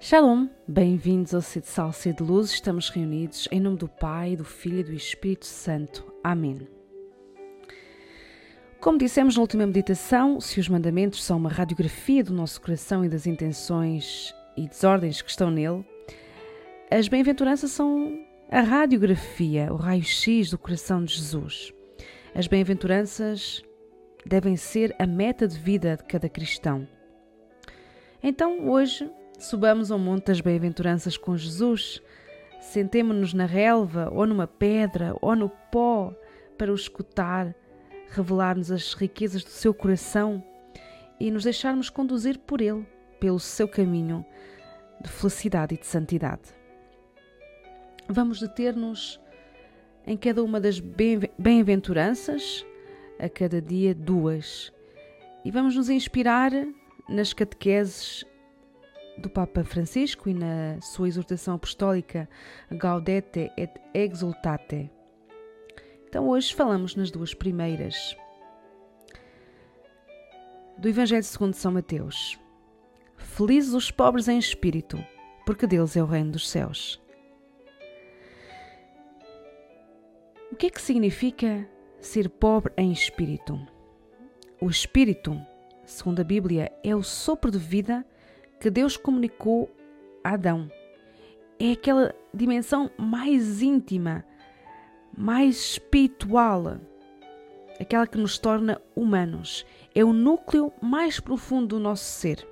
Shalom, bem-vindos ao Sede Sal, Sede Luz. Estamos reunidos em nome do Pai, do Filho e do Espírito Santo. Amém. Como dissemos na última meditação, se os mandamentos são uma radiografia do nosso coração e das intenções e desordens que estão nele, as bem-aventuranças são a radiografia, o raio-x do coração de Jesus. As bem-aventuranças devem ser a meta de vida de cada cristão. Então, hoje, subamos ao Monte das Bem-aventuranças com Jesus, sentemo-nos na relva, ou numa pedra, ou no pó, para o escutar, revelar-nos as riquezas do seu coração e nos deixarmos conduzir por ele, pelo seu caminho de felicidade e de santidade. Vamos deter-nos em cada uma das bem-aventuranças, a cada dia duas, e vamos nos inspirar nas catequeses do Papa Francisco e na sua exortação apostólica Gaudete et Exultate. Então hoje falamos nas duas primeiras. Do Evangelho segundo São Mateus. Felizes os pobres em espírito, porque deles é o reino dos céus. O que é que significa ser pobre em espírito? O espírito, segundo a Bíblia, é o sopro de vida que Deus comunicou a Adão. É aquela dimensão mais íntima, mais espiritual, aquela que nos torna humanos. É o núcleo mais profundo do nosso ser.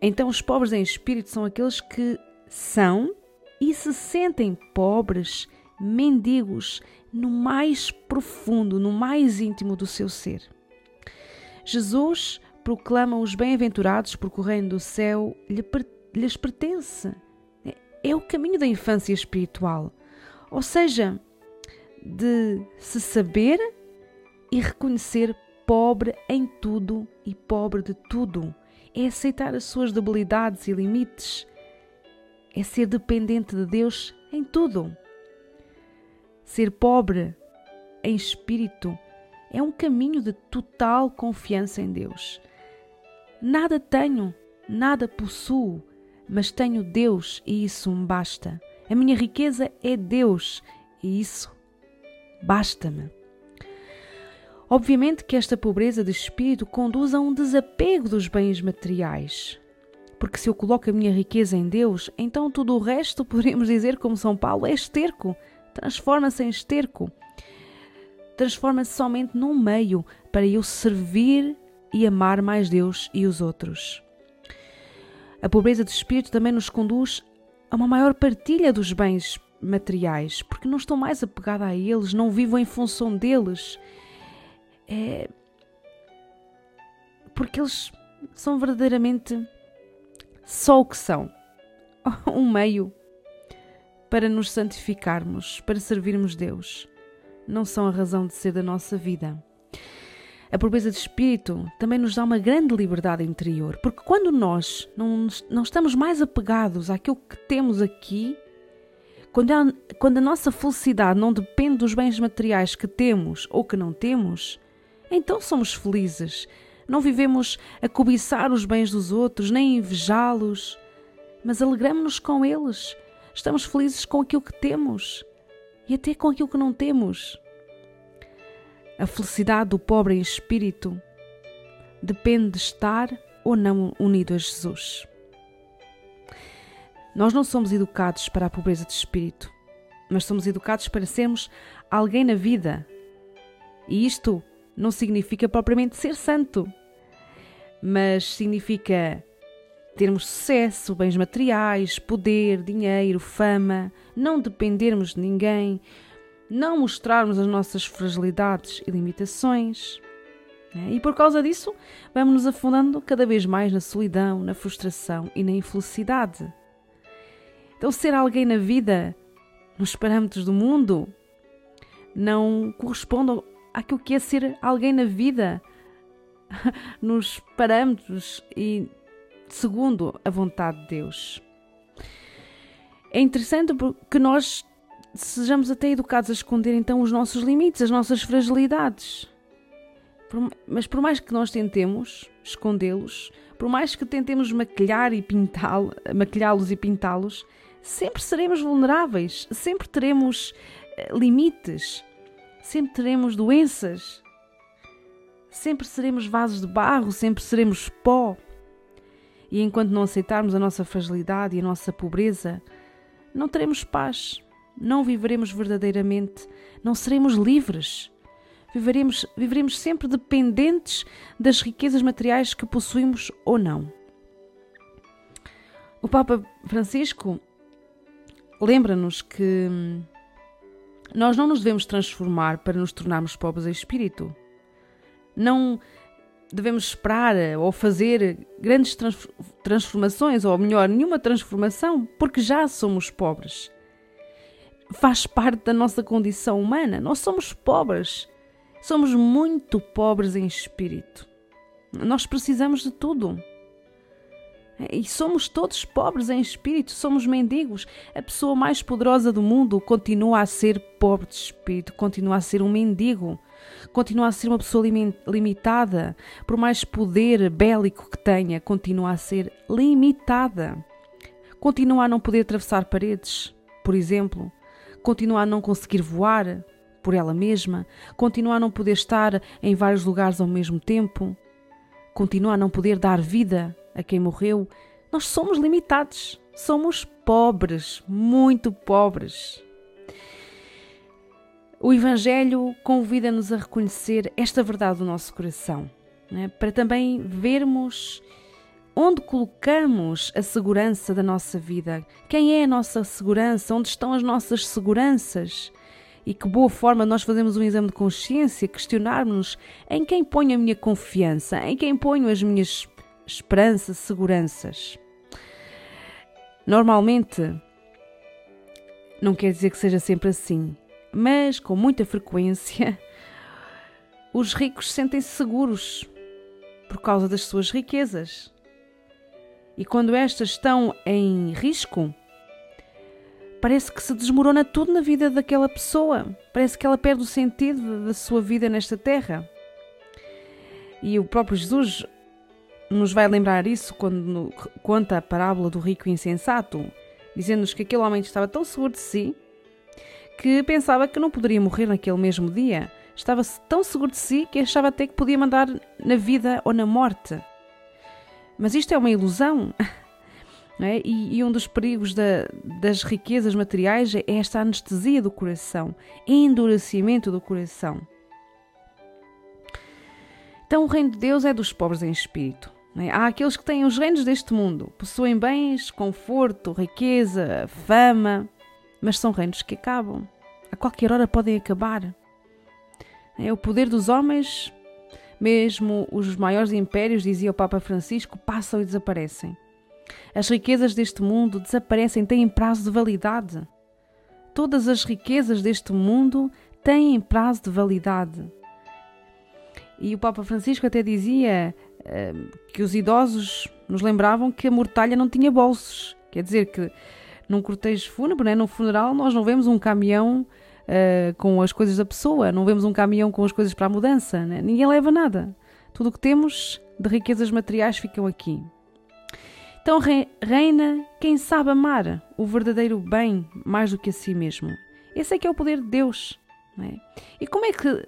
Então, os pobres em espírito são aqueles que são e se sentem pobres, mendigos, no mais profundo, no mais íntimo do seu ser. Jesus proclama os bem-aventurados porque o céu lhes pertence. É o caminho da infância espiritual, ou seja, de se saber e reconhecer pobre em tudo e pobre de tudo. É aceitar as suas debilidades e limites. É ser dependente de Deus em tudo. Ser pobre em espírito é um caminho de total confiança em Deus. Nada tenho, nada possuo, mas tenho Deus e isso me basta. A minha riqueza é Deus e isso basta-me. Obviamente que esta pobreza de espírito conduz a um desapego dos bens materiais. Porque se eu coloco a minha riqueza em Deus, então tudo o resto, podemos dizer como São Paulo, é esterco, transforma-se em esterco. Transforma-se somente num meio para eu servir e amar mais Deus e os outros. A pobreza de espírito também nos conduz a uma maior partilha dos bens materiais, porque não estou mais apegada a eles, não vivo em função deles. É... Porque eles são verdadeiramente só o que são um meio para nos santificarmos, para servirmos Deus. Não são a razão de ser da nossa vida. A pobreza de espírito também nos dá uma grande liberdade interior, porque quando nós não, não estamos mais apegados àquilo que temos aqui, quando a, quando a nossa felicidade não depende dos bens materiais que temos ou que não temos, então somos felizes. Não vivemos a cobiçar os bens dos outros, nem invejá-los, mas alegramos-nos com eles. Estamos felizes com aquilo que temos e até com aquilo que não temos. A felicidade do pobre em espírito depende de estar ou não unido a Jesus. Nós não somos educados para a pobreza de espírito, mas somos educados para sermos alguém na vida. E isto não significa propriamente ser santo, mas significa termos sucesso, bens materiais, poder, dinheiro, fama, não dependermos de ninguém, não mostrarmos as nossas fragilidades e limitações. Né? E por causa disso, vamos nos afundando cada vez mais na solidão, na frustração e na infelicidade. Então, ser alguém na vida, nos parâmetros do mundo, não corresponde àquilo que é ser alguém na vida, nos parâmetros e segundo a vontade de Deus. É interessante porque nós sejamos até educados a esconder então os nossos limites, as nossas fragilidades. mas por mais que nós tentemos escondê-los, por mais que tentemos maquilhar e pintá-los maquilhá e pintá-los, sempre seremos vulneráveis, sempre teremos eh, limites, sempre teremos doenças, sempre seremos vasos de barro, sempre seremos pó. E enquanto não aceitarmos a nossa fragilidade e a nossa pobreza, não teremos paz, não viveremos verdadeiramente, não seremos livres. Viveremos, viveremos sempre dependentes das riquezas materiais que possuímos ou não. O Papa Francisco lembra-nos que nós não nos devemos transformar para nos tornarmos pobres em espírito. Não devemos esperar ou fazer grandes transformações, ou melhor, nenhuma transformação, porque já somos pobres. Faz parte da nossa condição humana. Nós somos pobres. Somos muito pobres em espírito. Nós precisamos de tudo. E somos todos pobres em espírito, somos mendigos. A pessoa mais poderosa do mundo continua a ser pobre de espírito, continua a ser um mendigo, continua a ser uma pessoa limitada. Por mais poder bélico que tenha, continua a ser limitada. Continua a não poder atravessar paredes, por exemplo. Continua a não conseguir voar por ela mesma. Continua a não poder estar em vários lugares ao mesmo tempo. Continua a não poder dar vida a quem morreu, nós somos limitados, somos pobres, muito pobres. O Evangelho convida-nos a reconhecer esta verdade do nosso coração, né? para também vermos onde colocamos a segurança da nossa vida, quem é a nossa segurança, onde estão as nossas seguranças. E que boa forma nós fazemos um exame de consciência, questionarmos em quem ponho a minha confiança, em quem ponho as minhas esperança, seguranças. Normalmente, não quer dizer que seja sempre assim, mas com muita frequência, os ricos sentem-se seguros por causa das suas riquezas. E quando estas estão em risco, parece que se desmorona tudo na vida daquela pessoa. Parece que ela perde o sentido da sua vida nesta terra. E o próprio Jesus nos vai lembrar isso quando conta a parábola do rico insensato, dizendo-nos que aquele homem estava tão seguro de si que pensava que não poderia morrer naquele mesmo dia. Estava tão seguro de si que achava até que podia mandar na vida ou na morte. Mas isto é uma ilusão. É? E, e, um dos perigos da, das riquezas materiais é esta anestesia do coração, endurecimento do coração. Então, o reino de Deus é dos pobres em espírito. É? Há aqueles que têm os reinos deste mundo, possuem bens, conforto, riqueza, fama, mas são reinos que acabam. A qualquer hora podem acabar. É o poder dos homens, mesmo os maiores impérios, dizia o Papa Francisco, passam e desaparecem. As riquezas deste mundo desaparecem, têm prazo de validade. Todas as riquezas deste mundo têm prazo de validade. E o Papa Francisco até dizia que os idosos nos lembravam que a mortalha não tinha bolsos. Quer dizer que num cortejo fúnebre, né, num funeral, nós não vemos um caminhão uh, com as coisas da pessoa, não vemos um caminhão com as coisas para a mudança. Né? Ninguém leva nada. Tudo o que temos de riquezas materiais ficam aqui. Então reina quem sabe amar o verdadeiro bem mais do que a si mesmo. Esse é que é o poder de Deus. É? E como é que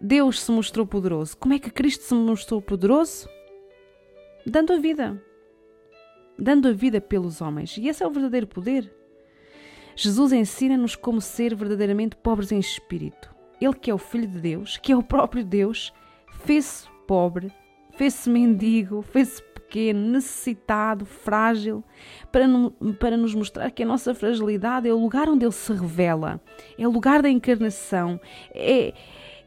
Deus se mostrou poderoso? Como é que Cristo se mostrou poderoso? Dando a vida. Dando a vida pelos homens. E esse é o verdadeiro poder. Jesus ensina-nos como ser verdadeiramente pobres em espírito. Ele, que é o Filho de Deus, que é o próprio Deus, fez-se pobre, fez-se mendigo, fez-se pequeno, necessitado, frágil, para, para nos mostrar que a nossa fragilidade é o lugar onde Ele se revela, é o lugar da encarnação, é,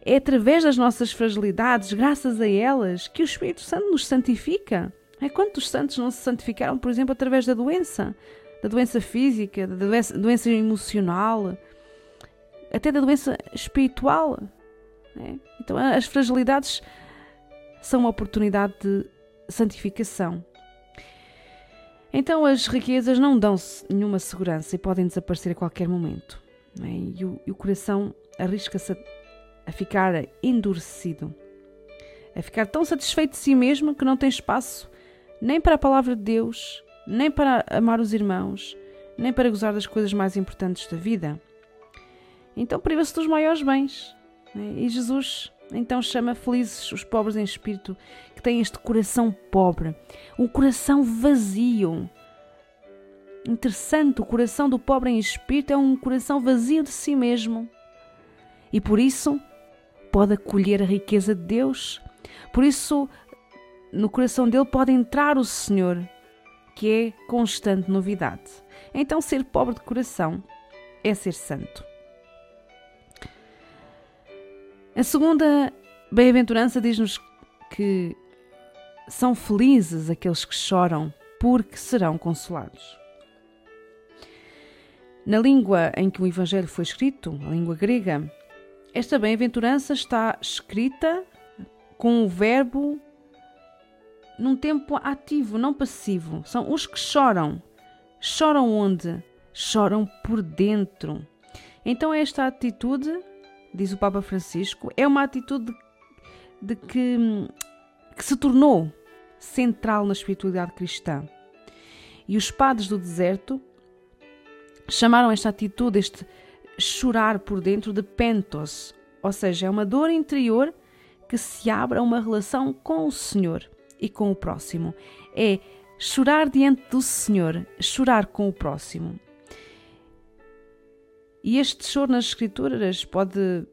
é através das nossas fragilidades, graças a elas, que o Espírito Santo nos santifica. É quantos santos não se santificaram, por exemplo, através da doença, da doença física, da doença, doença emocional, até da doença espiritual. É? Então, as fragilidades são uma oportunidade de santificação. Então, as riquezas não dão nenhuma segurança e podem desaparecer a qualquer momento. É? E, o, e o coração arrisca-se a a ficar endurecido. a ficar tão satisfeito de si mesmo que não tem espaço nem para a palavra de Deus, nem para amar os irmãos, nem para gozar das coisas mais importantes da vida. Então priva-se dos maiores bens. Né? E Jesus então chama felizes os pobres em espírito, que têm este coração pobre, um coração vazio. Interessante, o coração do pobre em espírito é um coração vazio de si mesmo. E por isso pode acolher a riqueza de Deus. Por isso, no coração dele pode entrar o Senhor, que é constante novidade. Então, ser pobre de coração é ser santo. A segunda bem-aventurança diz-nos que são felizes aqueles que choram, porque serão consolados. Na língua em que o Evangelho foi escrito, a língua grega, esta bem-aventurança está escrita com o verbo num tempo ativo, não passivo. São os que choram. Choram onde? Choram por dentro. Então, esta atitude, diz o Papa Francisco, é uma atitude de que, que se tornou central na espiritualidade cristã. E os padres do deserto chamaram esta atitude, este chorar por dentro, de pentos, ou seja, é uma dor interior que se abre a uma relação com o Senhor e com o próximo. É chorar diante do Senhor, chorar com o próximo. E este choro nas Escrituras pode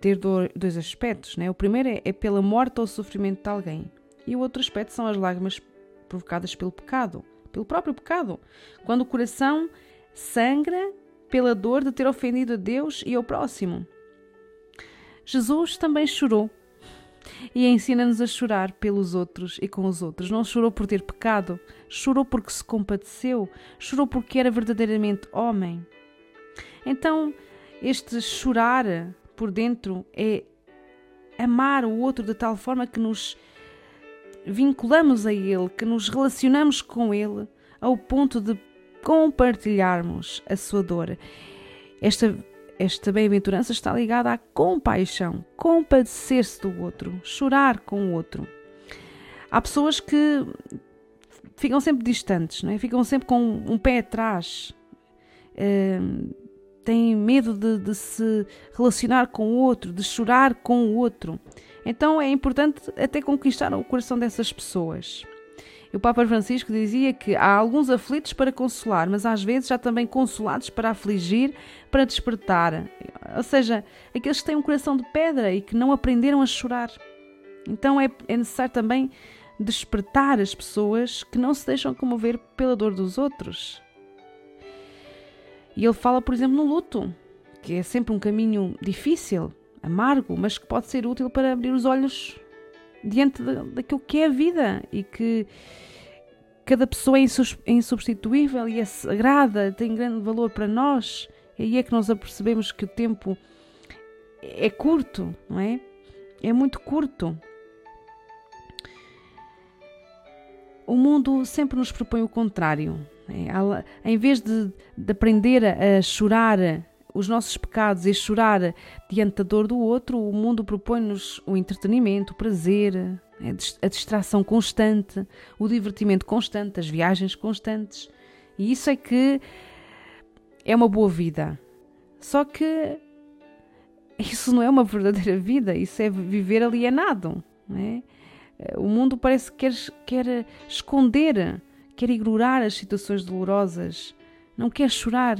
ter dois aspectos. Né? O primeiro é, é pela morte ou sofrimento de alguém, e o outro aspecto são as lágrimas provocadas pelo pecado, pelo próprio pecado. Quando o coração sangra pela dor de ter ofendido a Deus e ao próximo. Jesus também chorou e ensina-nos a chorar pelos outros e com os outros. Não chorou por ter pecado, chorou porque se compadeceu, chorou porque era verdadeiramente homem. Então, este chorar por dentro é amar o outro de tal forma que nos vinculamos a ele, que nos relacionamos com ele ao ponto de compartilharmos a sua dor. Esta, esta bem-aventurança está ligada à compaixão, compadecer-se do outro, chorar com o outro. Há pessoas que ficam sempre distantes, não é? ficam sempre com um pé atrás, uh, têm medo de, de se relacionar com o outro, de chorar com o outro. Então é importante até conquistar o coração dessas pessoas. O Papa Francisco dizia que há alguns aflitos para consolar, mas às vezes há também consolados para afligir, para despertar. Ou seja, aqueles que têm um coração de pedra e que não aprenderam a chorar. Então é, é necessário também despertar as pessoas que não se deixam comover pela dor dos outros. E ele fala, por exemplo, no luto, que é sempre um caminho difícil, amargo, mas que pode ser útil para abrir os olhos diante daquilo que é a vida e que cada pessoa é insubstituível e é sagrada, tem grande valor para nós. E aí é que nós apercebemos que o tempo é curto, não é? É muito curto. O mundo sempre nos propõe o contrário. É? Em vez de, de aprender a chorar os nossos pecados e chorar diante da dor do outro, o mundo propõe-nos o entretenimento, o prazer, a distração constante, o divertimento constante, as viagens constantes. E isso é que é uma boa vida. Só que isso não é uma verdadeira vida, isso é viver alienado. É? O mundo parece que quer, quer esconder, quer ignorar as situações dolorosas, não quer chorar,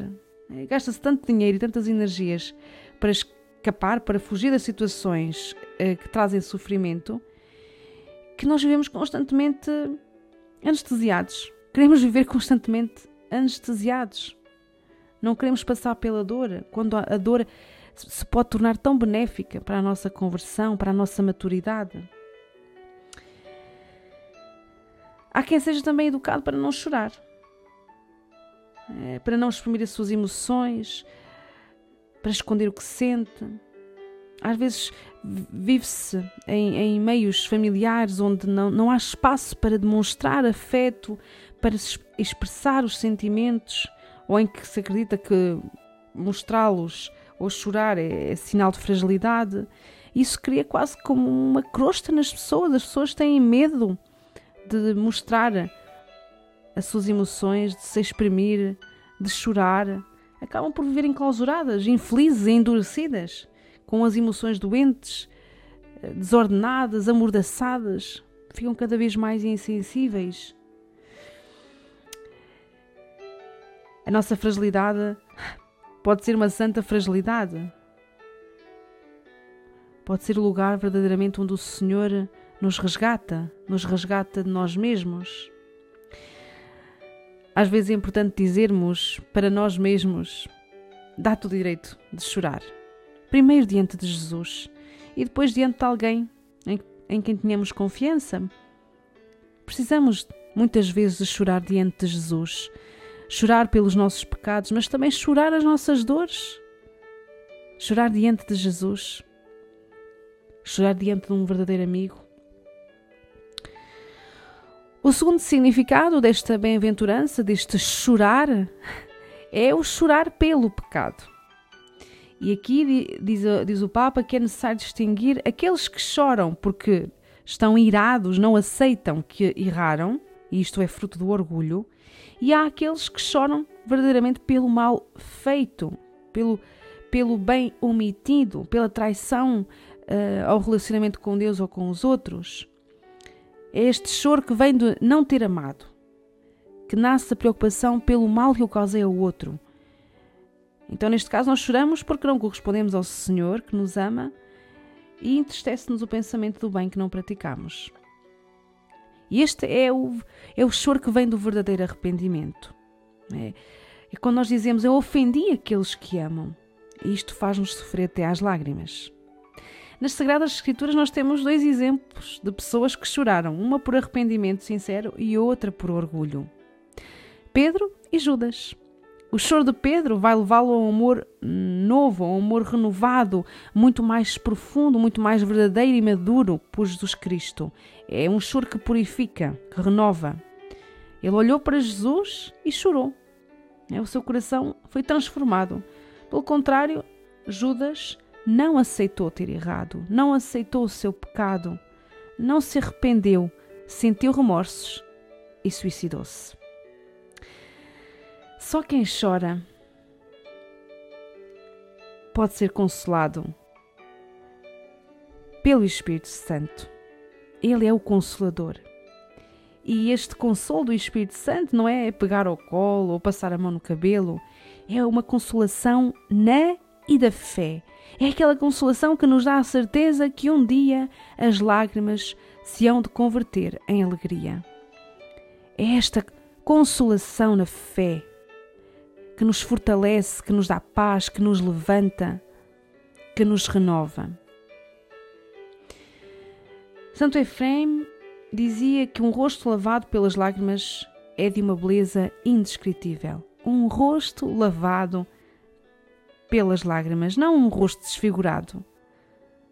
é, gasta-se tanto dinheiro e tantas energias para escapar, para fugir das situações uh, que trazem sofrimento, que nós vivemos constantemente anestesiados. Queremos viver constantemente anestesiados. Não queremos passar pela dor, quando a dor se pode tornar tão benéfica para a nossa conversão, para a nossa maturidade. Há quem seja também educado para não chorar é, para não exprimir as suas emoções, para esconder o que sente. Às vezes vive-se em, em, meios familiares onde não, não há espaço para demonstrar afeto, para expressar os sentimentos, ou em que se acredita que mostrá-los ou chorar é, é sinal de fragilidade. isso cria quase como uma crosta nas pessoas. As pessoas têm medo de mostrar as suas emoções, de se exprimir, de chorar. Acabam por viver enclausuradas, infelizes e endurecidas, com as emoções doentes, desordenadas, amordaçadas. Ficam cada vez mais insensíveis. A nossa fragilidade pode ser uma santa fragilidade. Pode ser o lugar verdadeiramente onde o Senhor nos resgata, nos resgata de nós mesmos. Às vezes é importante dizermos para nós mesmos: dá-te o direito de chorar. Primeiro diante de Jesus e depois diante de alguém em, em quem tenhamos confiança. Precisamos muitas vezes de chorar diante de Jesus, chorar pelos nossos pecados, mas também chorar as nossas dores. Chorar diante de Jesus, chorar diante de um verdadeiro amigo. O segundo significado desta bem-aventurança, deste chorar, é o chorar pelo pecado. E aqui diz, diz o Papa que é necessário distinguir aqueles que choram porque estão irados, não aceitam que erraram, e isto é fruto do orgulho, e há aqueles que choram verdadeiramente pelo mal feito, pelo, pelo bem omitido, pela traição uh, ao relacionamento com Deus ou com os outros. É este choro que vem de não ter amado, que nasce da preocupação pelo mal que eu causei ao outro. Então, neste caso, nós choramos porque não correspondemos ao Senhor que nos ama e entristece-nos o pensamento do bem que não praticamos. E este é o, é o choro que vem do verdadeiro arrependimento. É, é quando nós dizemos eu ofendi aqueles que amam. E isto faz-nos sofrer até às lágrimas. Nas Sagradas Escrituras nós temos dois exemplos de pessoas que choraram, uma por arrependimento sincero e outra por orgulho. Pedro e Judas. O choro de Pedro vai levá-lo a um amor novo, a um amor renovado, muito mais profundo, muito mais verdadeiro e maduro por Jesus Cristo. É um choro que purifica, que renova. Ele olhou para Jesus e chorou. É, o seu coração foi transformado. Pelo contrário, Judas não aceitou ter errado, não aceitou o seu pecado, não se arrependeu, sentiu remorsos e suicidou-se. Só quem chora pode ser consolado pelo Espírito Santo. Ele é o consolador. E este consolo do Espírito Santo não é pegar ao colo ou passar a mão no cabelo, é uma consolação na e da fé. É aquela consolação que nos dá a certeza que um dia as lágrimas se hão de converter em alegria. É esta consolação na fé que nos fortalece, que nos dá paz, que nos levanta, que nos renova. Santo Efrem dizia que um rosto lavado pelas lágrimas é de uma beleza indescritível. Um rosto lavado pelas lágrimas, não um rosto desfigurado,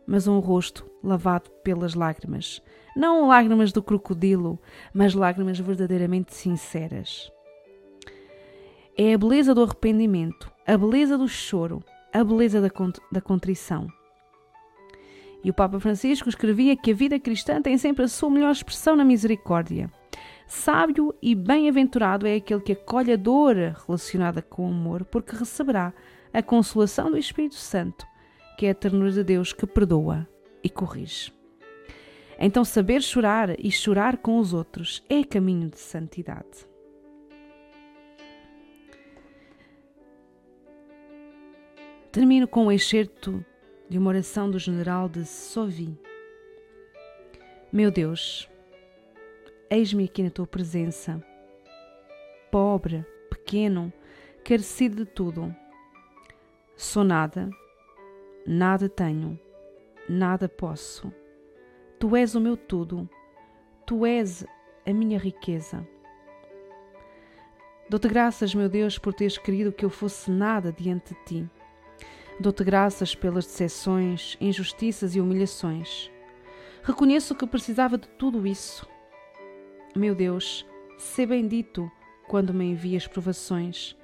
mas um rosto lavado pelas lágrimas. Não lágrimas do crocodilo, mas lágrimas verdadeiramente sinceras. É a beleza do arrependimento, a beleza do choro, a beleza da, da contrição. E o Papa Francisco escrevia que a vida cristã tem sempre a sua melhor expressão na misericórdia. Sábio e bem-aventurado é aquele que acolhe a dor relacionada com o amor, porque receberá a consolação do Espírito Santo, que é a ternura de Deus que perdoa e corrige. Então, saber chorar e chorar com os outros é caminho de santidade. Termino com um excerto de uma oração do general de Sovi. Meu Deus, eis-me aqui na tua presença, pobre, pequeno, carecido de tudo. Sou nada, nada tenho, nada posso. Tu és o meu tudo, tu és a minha riqueza. Dou-te graças, meu Deus, por teres querido que eu fosse nada diante de ti Dou-te graças pelas decepções, injustiças e humilhações. Reconheço que precisava de tudo isso. Meu Deus, sê bendito quando me envias provações.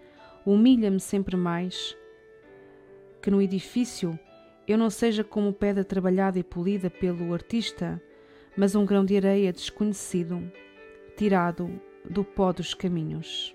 Humilha-me sempre mais. Que no edifício eu não seja como pedra trabalhada e polida pelo artista, mas um grão de areia desconhecido, tirado do pó dos caminhos.